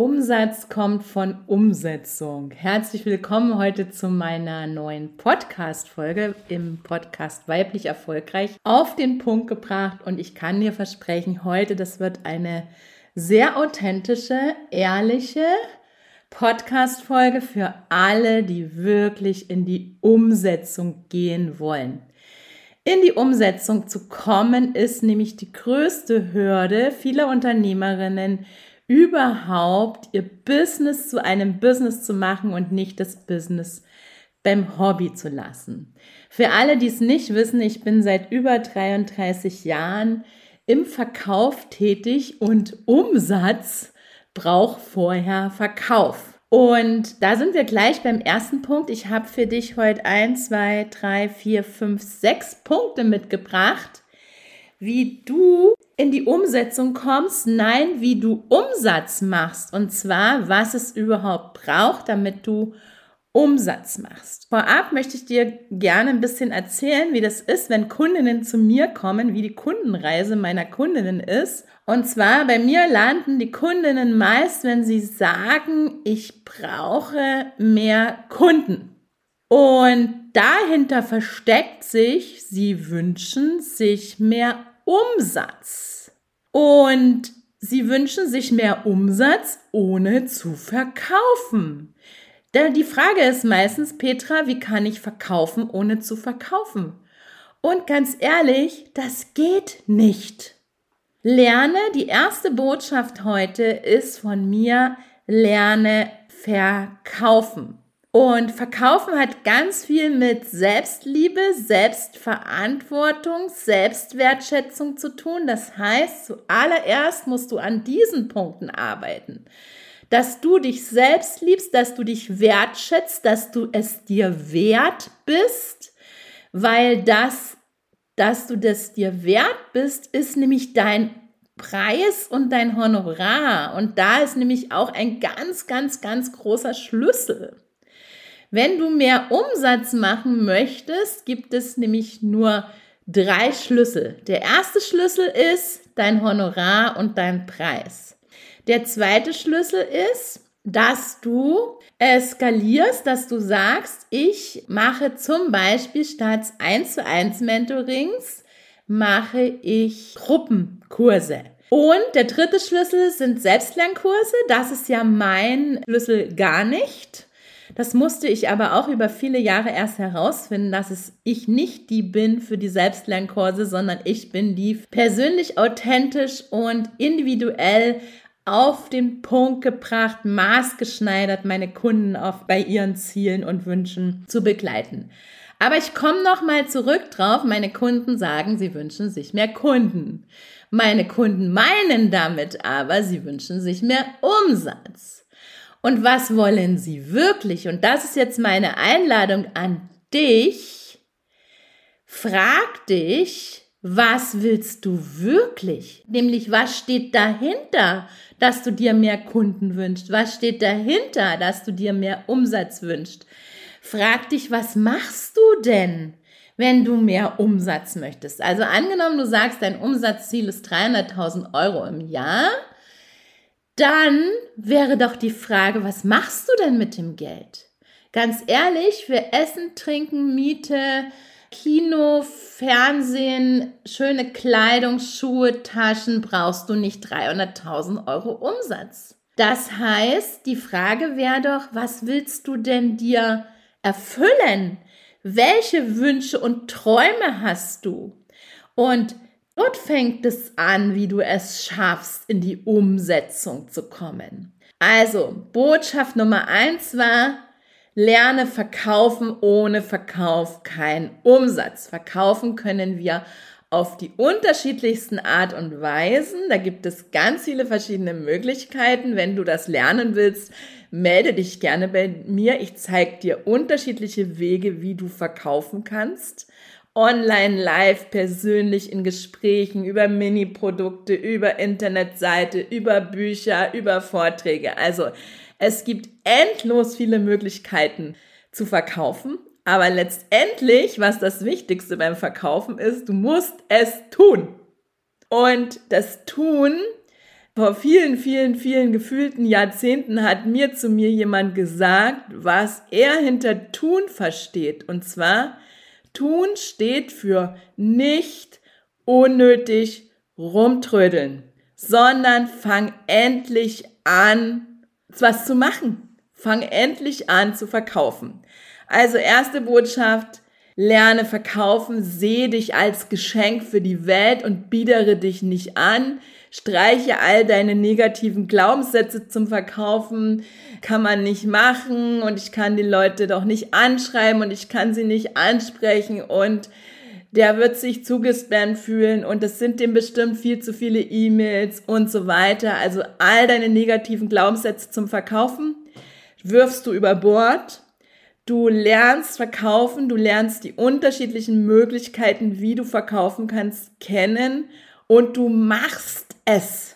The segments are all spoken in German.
Umsatz kommt von Umsetzung. Herzlich willkommen heute zu meiner neuen Podcast-Folge im Podcast Weiblich Erfolgreich auf den Punkt gebracht. Und ich kann dir versprechen, heute, das wird eine sehr authentische, ehrliche Podcast-Folge für alle, die wirklich in die Umsetzung gehen wollen. In die Umsetzung zu kommen, ist nämlich die größte Hürde vieler Unternehmerinnen, überhaupt ihr Business zu einem Business zu machen und nicht das Business beim Hobby zu lassen. Für alle, die es nicht wissen, ich bin seit über 33 Jahren im Verkauf tätig und Umsatz braucht vorher Verkauf. Und da sind wir gleich beim ersten Punkt. Ich habe für dich heute ein, zwei, drei, vier, fünf, sechs Punkte mitgebracht, wie du in die Umsetzung kommst, nein, wie du Umsatz machst. Und zwar, was es überhaupt braucht, damit du Umsatz machst. Vorab möchte ich dir gerne ein bisschen erzählen, wie das ist, wenn Kundinnen zu mir kommen, wie die Kundenreise meiner Kundinnen ist. Und zwar bei mir landen die Kundinnen meist, wenn sie sagen, ich brauche mehr Kunden. Und dahinter versteckt sich, sie wünschen sich mehr Umsatz. Und sie wünschen sich mehr Umsatz, ohne zu verkaufen. Denn die Frage ist meistens, Petra, wie kann ich verkaufen, ohne zu verkaufen? Und ganz ehrlich, das geht nicht. Lerne, die erste Botschaft heute ist von mir, lerne verkaufen. Und Verkaufen hat ganz viel mit Selbstliebe, Selbstverantwortung, Selbstwertschätzung zu tun. Das heißt, zuallererst musst du an diesen Punkten arbeiten. Dass du dich selbst liebst, dass du dich wertschätzt, dass du es dir wert bist, weil das, dass du das dir wert bist, ist nämlich dein Preis und dein Honorar. Und da ist nämlich auch ein ganz, ganz, ganz großer Schlüssel. Wenn du mehr Umsatz machen möchtest, gibt es nämlich nur drei Schlüssel. Der erste Schlüssel ist dein Honorar und dein Preis. Der zweite Schlüssel ist, dass du skalierst, dass du sagst, ich mache zum Beispiel statt 1 zu 1 Mentorings, mache ich Gruppenkurse. Und der dritte Schlüssel sind Selbstlernkurse. Das ist ja mein Schlüssel gar nicht. Das musste ich aber auch über viele Jahre erst herausfinden, dass es ich nicht die bin für die Selbstlernkurse, sondern ich bin die persönlich authentisch und individuell auf den Punkt gebracht, maßgeschneidert meine Kunden auf bei ihren Zielen und Wünschen zu begleiten. Aber ich komme noch mal zurück drauf. Meine Kunden sagen, sie wünschen sich mehr Kunden. Meine Kunden meinen damit aber, sie wünschen sich mehr Umsatz. Und was wollen sie wirklich? Und das ist jetzt meine Einladung an dich. Frag dich, was willst du wirklich? Nämlich, was steht dahinter, dass du dir mehr Kunden wünschst? Was steht dahinter, dass du dir mehr Umsatz wünschst? Frag dich, was machst du denn, wenn du mehr Umsatz möchtest? Also angenommen, du sagst, dein Umsatzziel ist 300.000 Euro im Jahr dann wäre doch die Frage, was machst du denn mit dem Geld? Ganz ehrlich, für Essen, Trinken, Miete, Kino, Fernsehen, schöne Kleidung, Schuhe, Taschen brauchst du nicht 300.000 Euro Umsatz. Das heißt, die Frage wäre doch, was willst du denn dir erfüllen? Welche Wünsche und Träume hast du? Und Dort fängt es an, wie du es schaffst, in die Umsetzung zu kommen. Also, Botschaft Nummer eins war, lerne verkaufen ohne Verkauf kein Umsatz. Verkaufen können wir auf die unterschiedlichsten Art und Weisen. Da gibt es ganz viele verschiedene Möglichkeiten. Wenn du das lernen willst, melde dich gerne bei mir. Ich zeige dir unterschiedliche Wege, wie du verkaufen kannst. Online, live, persönlich in Gesprächen über Mini-Produkte, über Internetseite, über Bücher, über Vorträge. Also es gibt endlos viele Möglichkeiten zu verkaufen. Aber letztendlich, was das Wichtigste beim Verkaufen ist, du musst es tun. Und das Tun, vor vielen, vielen, vielen gefühlten Jahrzehnten hat mir zu mir jemand gesagt, was er hinter Tun versteht. Und zwar, Tun steht für nicht unnötig rumtrödeln, sondern fang endlich an, was zu machen. Fang endlich an zu verkaufen. Also erste Botschaft, lerne verkaufen, sehe dich als Geschenk für die Welt und biedere dich nicht an. Streiche all deine negativen Glaubenssätze zum Verkaufen. Kann man nicht machen und ich kann die Leute doch nicht anschreiben und ich kann sie nicht ansprechen und der wird sich zugespannt fühlen und es sind dem bestimmt viel zu viele E-Mails und so weiter. Also all deine negativen Glaubenssätze zum Verkaufen wirfst du über Bord Du lernst verkaufen, du lernst die unterschiedlichen Möglichkeiten, wie du verkaufen kannst, kennen und du machst es.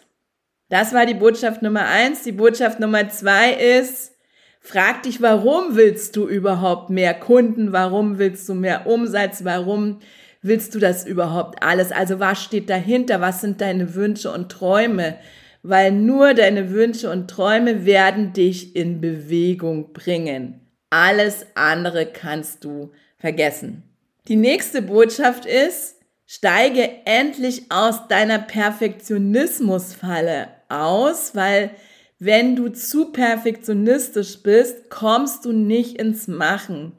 Das war die Botschaft Nummer eins. Die Botschaft Nummer zwei ist, frag dich, warum willst du überhaupt mehr Kunden? Warum willst du mehr Umsatz? Warum willst du das überhaupt alles? Also was steht dahinter? Was sind deine Wünsche und Träume? Weil nur deine Wünsche und Träume werden dich in Bewegung bringen. Alles andere kannst du vergessen. Die nächste Botschaft ist, steige endlich aus deiner Perfektionismusfalle aus, weil wenn du zu perfektionistisch bist, kommst du nicht ins Machen.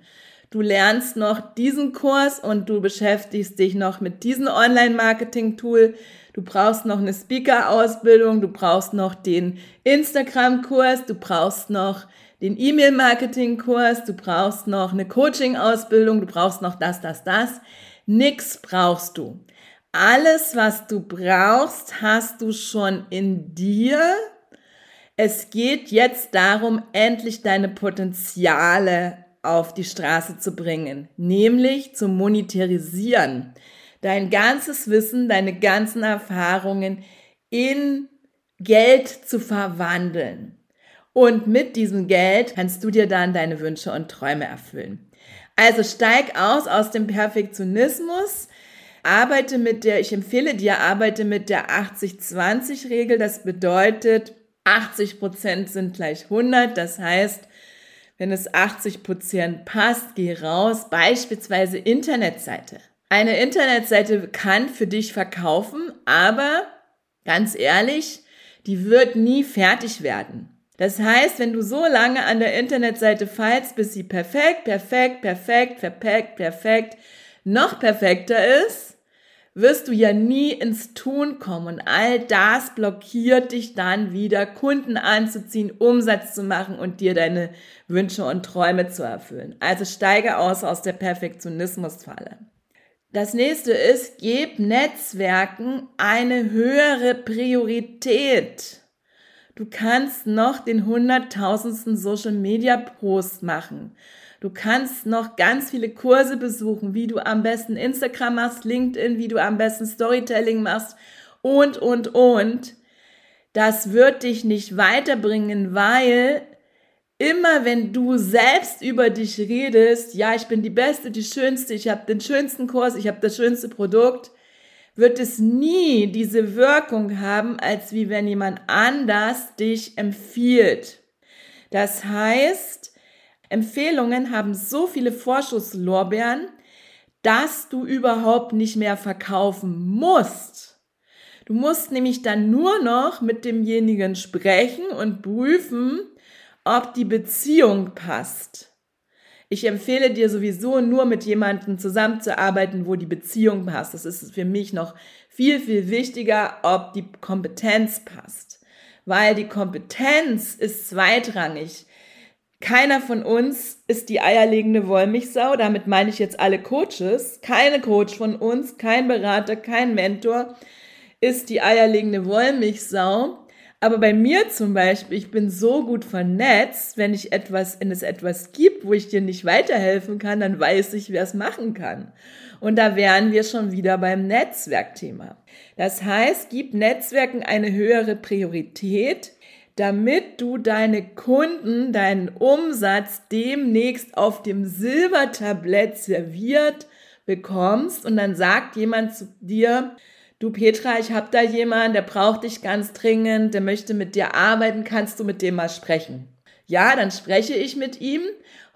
Du lernst noch diesen Kurs und du beschäftigst dich noch mit diesem Online-Marketing-Tool. Du brauchst noch eine Speaker-Ausbildung, du brauchst noch den Instagram-Kurs, du brauchst noch den E-Mail-Marketing-Kurs, du brauchst noch eine Coaching-Ausbildung, du brauchst noch das, das, das. Nix brauchst du. Alles, was du brauchst, hast du schon in dir. Es geht jetzt darum, endlich deine Potenziale auf die Straße zu bringen, nämlich zu monetarisieren. Dein ganzes Wissen, deine ganzen Erfahrungen in Geld zu verwandeln. Und mit diesem Geld kannst du dir dann deine Wünsche und Träume erfüllen. Also steig aus aus dem Perfektionismus, arbeite mit der, ich empfehle dir, arbeite mit der 80-20-Regel. Das bedeutet, 80 Prozent sind gleich 100. Das heißt, wenn es 80 Prozent passt, geh raus, beispielsweise Internetseite. Eine Internetseite kann für dich verkaufen, aber ganz ehrlich, die wird nie fertig werden. Das heißt, wenn du so lange an der Internetseite feilst, bis sie perfekt, perfekt, perfekt, perfekt, perfekt, noch perfekter ist, wirst du ja nie ins Tun kommen. Und all das blockiert dich dann wieder, Kunden anzuziehen, Umsatz zu machen und dir deine Wünsche und Träume zu erfüllen. Also steige aus aus der Perfektionismusfalle. Das nächste ist, gib Netzwerken eine höhere Priorität. Du kannst noch den hunderttausendsten Social Media Post machen. Du kannst noch ganz viele Kurse besuchen, wie du am besten Instagram machst, LinkedIn, wie du am besten Storytelling machst und, und, und. Das wird dich nicht weiterbringen, weil immer wenn du selbst über dich redest, ja, ich bin die Beste, die Schönste, ich habe den schönsten Kurs, ich habe das schönste Produkt, wird es nie diese Wirkung haben, als wie wenn jemand anders dich empfiehlt. Das heißt, Empfehlungen haben so viele Vorschusslorbeeren, dass du überhaupt nicht mehr verkaufen musst. Du musst nämlich dann nur noch mit demjenigen sprechen und prüfen, ob die Beziehung passt. Ich empfehle dir sowieso nur mit jemandem zusammenzuarbeiten, wo die Beziehung passt. Das ist für mich noch viel, viel wichtiger, ob die Kompetenz passt. Weil die Kompetenz ist zweitrangig. Keiner von uns ist die eierlegende Wollmilchsau. Damit meine ich jetzt alle Coaches. Keine Coach von uns, kein Berater, kein Mentor ist die eierlegende Wollmilchsau. Aber bei mir zum Beispiel, ich bin so gut vernetzt, wenn ich etwas, wenn es etwas gibt, wo ich dir nicht weiterhelfen kann, dann weiß ich, wer es machen kann. Und da wären wir schon wieder beim Netzwerkthema. Das heißt, gib Netzwerken eine höhere Priorität, damit du deine Kunden, deinen Umsatz demnächst auf dem Silbertablett serviert bekommst und dann sagt jemand zu dir, du Petra, ich habe da jemanden, der braucht dich ganz dringend, der möchte mit dir arbeiten, kannst du mit dem mal sprechen? Ja, dann spreche ich mit ihm.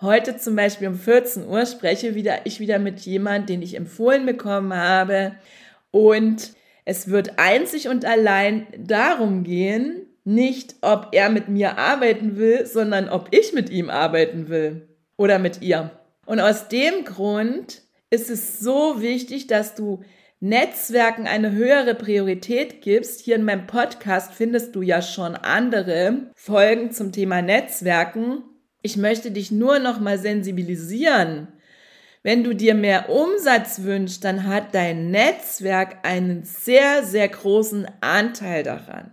Heute zum Beispiel um 14 Uhr spreche wieder, ich wieder mit jemandem, den ich empfohlen bekommen habe. Und es wird einzig und allein darum gehen, nicht ob er mit mir arbeiten will, sondern ob ich mit ihm arbeiten will oder mit ihr. Und aus dem Grund ist es so wichtig, dass du Netzwerken eine höhere Priorität gibst, hier in meinem Podcast findest du ja schon andere Folgen zum Thema Netzwerken. Ich möchte dich nur noch mal sensibilisieren. Wenn du dir mehr Umsatz wünschst, dann hat dein Netzwerk einen sehr, sehr großen Anteil daran.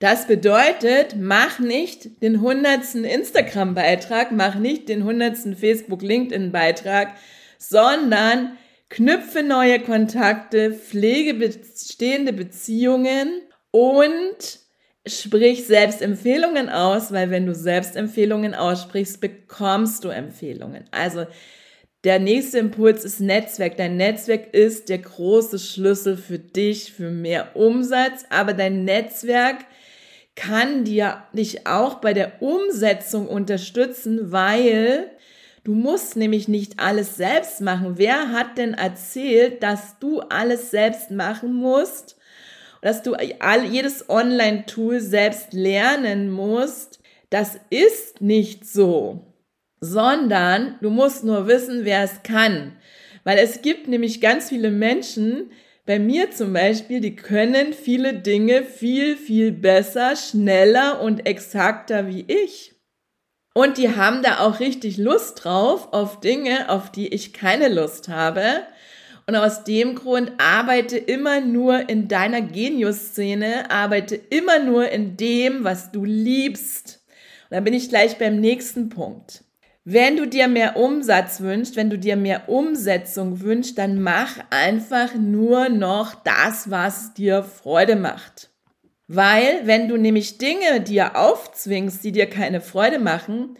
Das bedeutet, mach nicht den hundertsten Instagram-Beitrag, mach nicht den hundertsten Facebook-LinkedIn-Beitrag, sondern knüpfe neue Kontakte, pflege bestehende Beziehungen und sprich Selbstempfehlungen aus, weil wenn du Selbstempfehlungen aussprichst, bekommst du Empfehlungen. Also der nächste Impuls ist Netzwerk. Dein Netzwerk ist der große Schlüssel für dich, für mehr Umsatz, aber dein Netzwerk kann dir dich auch bei der Umsetzung unterstützen, weil Du musst nämlich nicht alles selbst machen. Wer hat denn erzählt, dass du alles selbst machen musst? Dass du all, jedes Online-Tool selbst lernen musst? Das ist nicht so. Sondern du musst nur wissen, wer es kann. Weil es gibt nämlich ganz viele Menschen, bei mir zum Beispiel, die können viele Dinge viel, viel besser, schneller und exakter wie ich. Und die haben da auch richtig Lust drauf, auf Dinge, auf die ich keine Lust habe. Und aus dem Grund arbeite immer nur in deiner Genius-Szene, arbeite immer nur in dem, was du liebst. Und dann bin ich gleich beim nächsten Punkt. Wenn du dir mehr Umsatz wünschst, wenn du dir mehr Umsetzung wünschst, dann mach einfach nur noch das, was dir Freude macht. Weil wenn du nämlich Dinge dir aufzwingst, die dir keine Freude machen,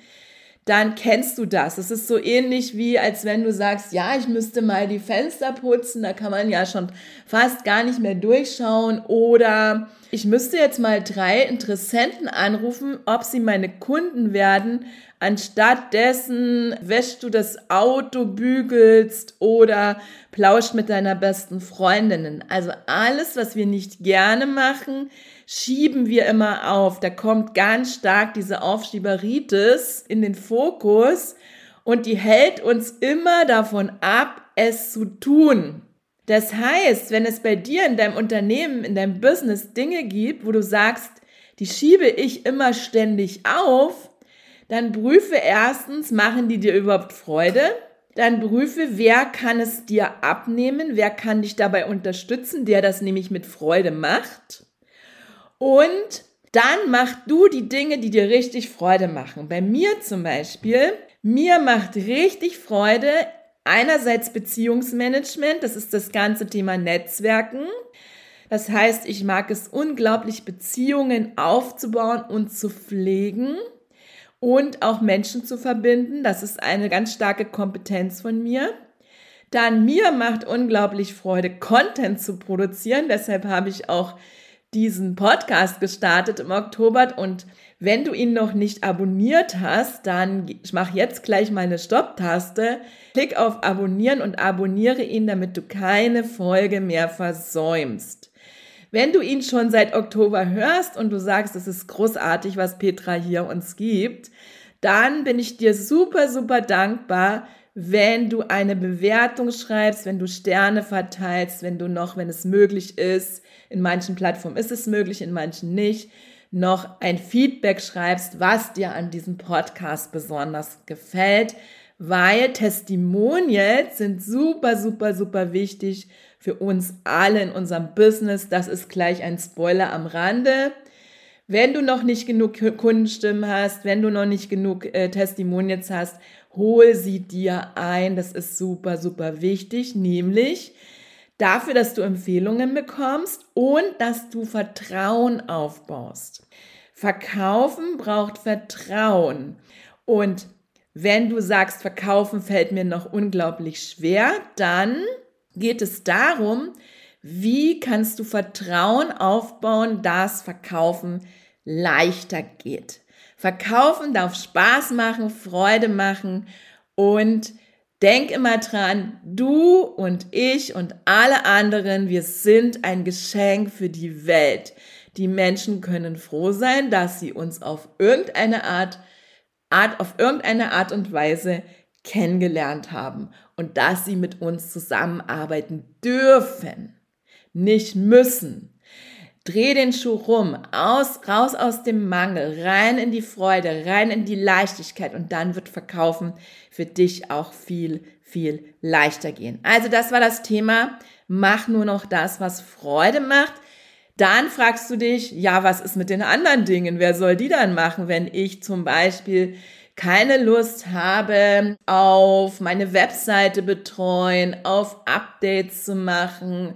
dann kennst du das. Es ist so ähnlich wie, als wenn du sagst, ja, ich müsste mal die Fenster putzen, da kann man ja schon fast gar nicht mehr durchschauen. Oder ich müsste jetzt mal drei Interessenten anrufen, ob sie meine Kunden werden. Anstatt dessen wäschst du das Auto, bügelst oder plauscht mit deiner besten Freundinnen. Also alles, was wir nicht gerne machen, schieben wir immer auf. Da kommt ganz stark diese Aufschieberitis in den Fokus und die hält uns immer davon ab, es zu tun. Das heißt, wenn es bei dir in deinem Unternehmen, in deinem Business Dinge gibt, wo du sagst, die schiebe ich immer ständig auf, dann prüfe erstens, machen die dir überhaupt Freude? Dann prüfe, wer kann es dir abnehmen, wer kann dich dabei unterstützen, der das nämlich mit Freude macht. Und dann mach du die Dinge, die dir richtig Freude machen. Bei mir zum Beispiel, mir macht richtig Freude einerseits Beziehungsmanagement, das ist das ganze Thema Netzwerken. Das heißt, ich mag es unglaublich, Beziehungen aufzubauen und zu pflegen und auch Menschen zu verbinden. Das ist eine ganz starke Kompetenz von mir. Dann mir macht unglaublich Freude, Content zu produzieren. Deshalb habe ich auch diesen Podcast gestartet im Oktober und wenn du ihn noch nicht abonniert hast, dann mach jetzt gleich mal eine Stopp-Taste, klick auf Abonnieren und abonniere ihn, damit du keine Folge mehr versäumst. Wenn du ihn schon seit Oktober hörst und du sagst, es ist großartig, was Petra hier uns gibt, dann bin ich dir super, super dankbar, wenn du eine Bewertung schreibst, wenn du Sterne verteilst, wenn du noch, wenn es möglich ist, in manchen Plattformen ist es möglich, in manchen nicht, noch ein Feedback schreibst, was dir an diesem Podcast besonders gefällt, weil Testimonials sind super, super, super wichtig für uns alle in unserem Business. Das ist gleich ein Spoiler am Rande. Wenn du noch nicht genug Kundenstimmen hast, wenn du noch nicht genug äh, Testimonials hast, hol sie dir ein. Das ist super, super wichtig, nämlich dafür, dass du Empfehlungen bekommst und dass du Vertrauen aufbaust. Verkaufen braucht Vertrauen. Und wenn du sagst, verkaufen fällt mir noch unglaublich schwer, dann geht es darum, wie kannst du Vertrauen aufbauen, dass Verkaufen leichter geht? Verkaufen darf Spaß machen, Freude machen und denk immer dran, du und ich und alle anderen, wir sind ein Geschenk für die Welt. Die Menschen können froh sein, dass sie uns auf irgendeine Art, Art auf irgendeine Art und Weise kennengelernt haben und dass sie mit uns zusammenarbeiten dürfen nicht müssen. Dreh den Schuh rum, aus, raus aus dem Mangel, rein in die Freude, rein in die Leichtigkeit und dann wird Verkaufen für dich auch viel, viel leichter gehen. Also das war das Thema. Mach nur noch das, was Freude macht. Dann fragst du dich, ja, was ist mit den anderen Dingen? Wer soll die dann machen, wenn ich zum Beispiel keine Lust habe, auf meine Webseite betreuen, auf Updates zu machen,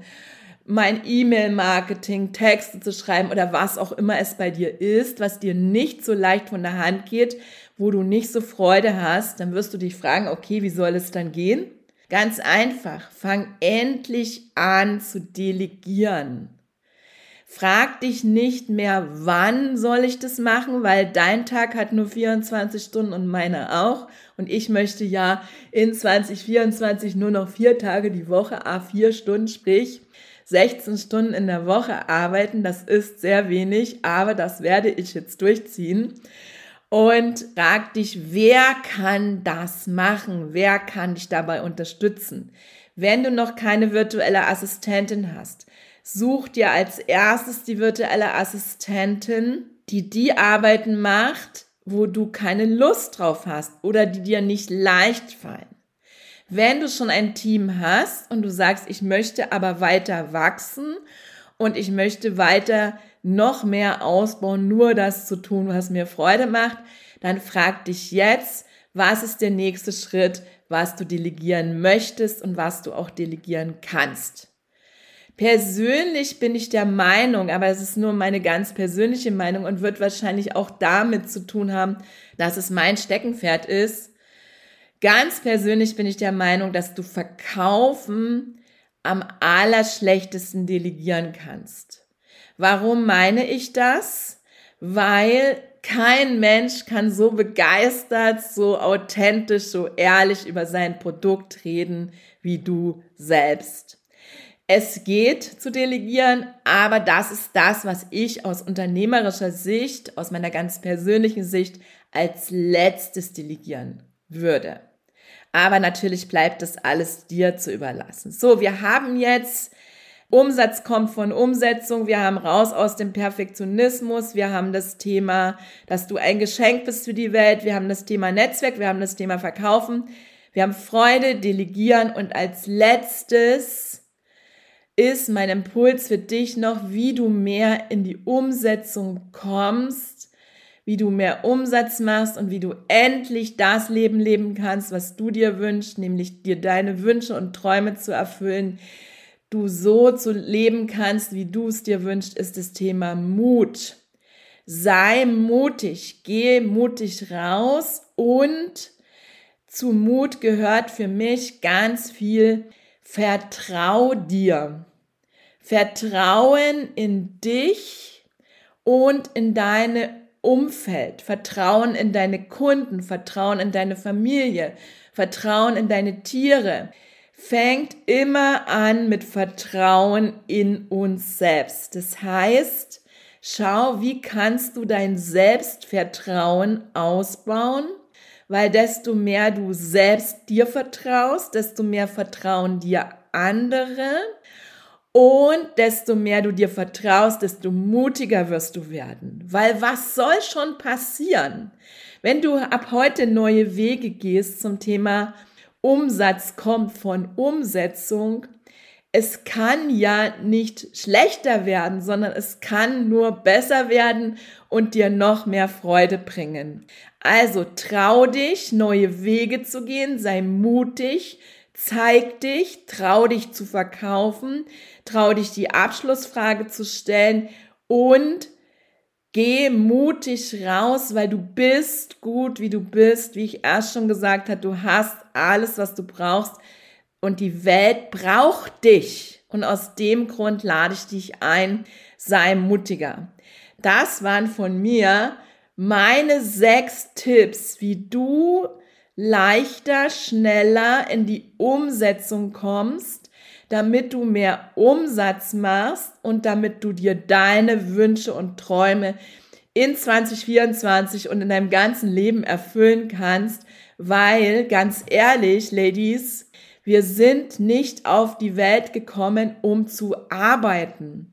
mein E-Mail-Marketing, Texte zu schreiben oder was auch immer es bei dir ist, was dir nicht so leicht von der Hand geht, wo du nicht so Freude hast, dann wirst du dich fragen, okay, wie soll es dann gehen? Ganz einfach, fang endlich an zu delegieren. Frag dich nicht mehr, wann soll ich das machen, weil dein Tag hat nur 24 Stunden und meiner auch. Und ich möchte ja in 2024 nur noch vier Tage die Woche, a vier Stunden, sprich 16 Stunden in der Woche arbeiten. Das ist sehr wenig, aber das werde ich jetzt durchziehen. Und frag dich, wer kann das machen? Wer kann dich dabei unterstützen? Wenn du noch keine virtuelle Assistentin hast, such dir als erstes die virtuelle Assistentin, die die Arbeiten macht, wo du keine Lust drauf hast oder die dir nicht leicht fallen. Wenn du schon ein Team hast und du sagst, ich möchte aber weiter wachsen und ich möchte weiter noch mehr ausbauen, nur das zu tun, was mir Freude macht, dann frag dich jetzt, was ist der nächste Schritt, was du delegieren möchtest und was du auch delegieren kannst. Persönlich bin ich der Meinung, aber es ist nur meine ganz persönliche Meinung und wird wahrscheinlich auch damit zu tun haben, dass es mein Steckenpferd ist, Ganz persönlich bin ich der Meinung, dass du verkaufen am allerschlechtesten delegieren kannst. Warum meine ich das? Weil kein Mensch kann so begeistert, so authentisch, so ehrlich über sein Produkt reden wie du selbst. Es geht zu delegieren, aber das ist das, was ich aus unternehmerischer Sicht, aus meiner ganz persönlichen Sicht als letztes delegieren würde. Aber natürlich bleibt das alles dir zu überlassen. So, wir haben jetzt Umsatz kommt von Umsetzung. Wir haben raus aus dem Perfektionismus. Wir haben das Thema, dass du ein Geschenk bist für die Welt. Wir haben das Thema Netzwerk. Wir haben das Thema Verkaufen. Wir haben Freude, Delegieren. Und als letztes ist mein Impuls für dich noch, wie du mehr in die Umsetzung kommst wie du mehr Umsatz machst und wie du endlich das Leben leben kannst, was du dir wünschst, nämlich dir deine Wünsche und Träume zu erfüllen. Du so zu leben kannst, wie du es dir wünschst, ist das Thema Mut. Sei mutig, geh mutig raus und zu Mut gehört für mich ganz viel Vertrau dir. Vertrauen in dich und in deine Umfeld, Vertrauen in deine Kunden, Vertrauen in deine Familie, Vertrauen in deine Tiere, fängt immer an mit Vertrauen in uns selbst. Das heißt, schau, wie kannst du dein Selbstvertrauen ausbauen, weil desto mehr du selbst dir vertraust, desto mehr vertrauen dir andere Und desto mehr du dir vertraust, desto mutiger wirst du werden. Weil was soll schon passieren, wenn du ab heute neue Wege gehst zum Thema Umsatz kommt von Umsetzung? Es kann ja nicht schlechter werden, sondern es kann nur besser werden und dir noch mehr Freude bringen. Also trau dich, neue Wege zu gehen, sei mutig, zeig dich, trau dich zu verkaufen, trau dich die Abschlussfrage zu stellen und geh mutig raus, weil du bist gut, wie du bist, wie ich erst schon gesagt habe, du hast alles, was du brauchst und die Welt braucht dich. Und aus dem Grund lade ich dich ein, sei mutiger. Das waren von mir meine sechs Tipps, wie du leichter, schneller in die Umsetzung kommst, damit du mehr Umsatz machst und damit du dir deine Wünsche und Träume in 2024 und in deinem ganzen Leben erfüllen kannst, weil ganz ehrlich, Ladies, wir sind nicht auf die Welt gekommen, um zu arbeiten.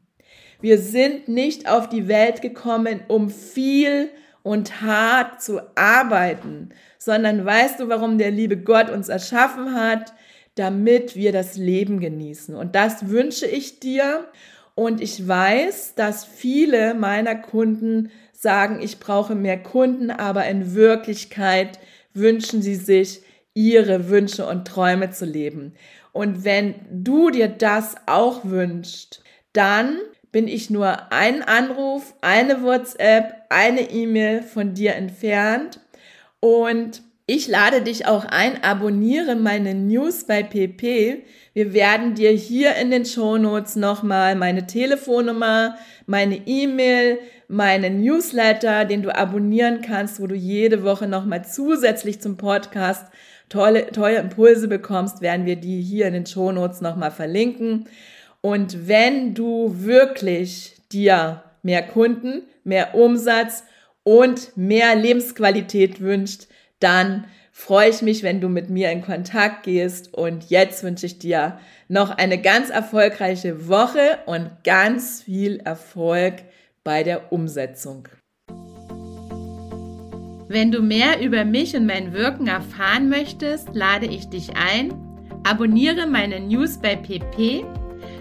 Wir sind nicht auf die Welt gekommen, um viel und hart zu arbeiten, sondern weißt du, warum der liebe Gott uns erschaffen hat? Damit wir das Leben genießen. Und das wünsche ich dir. Und ich weiß, dass viele meiner Kunden sagen, ich brauche mehr Kunden, aber in Wirklichkeit wünschen sie sich, ihre Wünsche und Träume zu leben. Und wenn du dir das auch wünschst, dann bin ich nur einen Anruf, eine WhatsApp, eine E-Mail von dir entfernt. Und ich lade dich auch ein, abonniere meine News bei PP. Wir werden dir hier in den Shownotes nochmal meine Telefonnummer, meine E-Mail, meinen Newsletter, den du abonnieren kannst, wo du jede Woche nochmal zusätzlich zum Podcast tolle, tolle Impulse bekommst, werden wir die hier in den Shownotes nochmal verlinken. Und wenn du wirklich dir mehr Kunden, mehr Umsatz und mehr Lebensqualität wünscht, dann freue ich mich, wenn du mit mir in Kontakt gehst. Und jetzt wünsche ich dir noch eine ganz erfolgreiche Woche und ganz viel Erfolg bei der Umsetzung. Wenn du mehr über mich und mein Wirken erfahren möchtest, lade ich dich ein. Abonniere meine News bei PP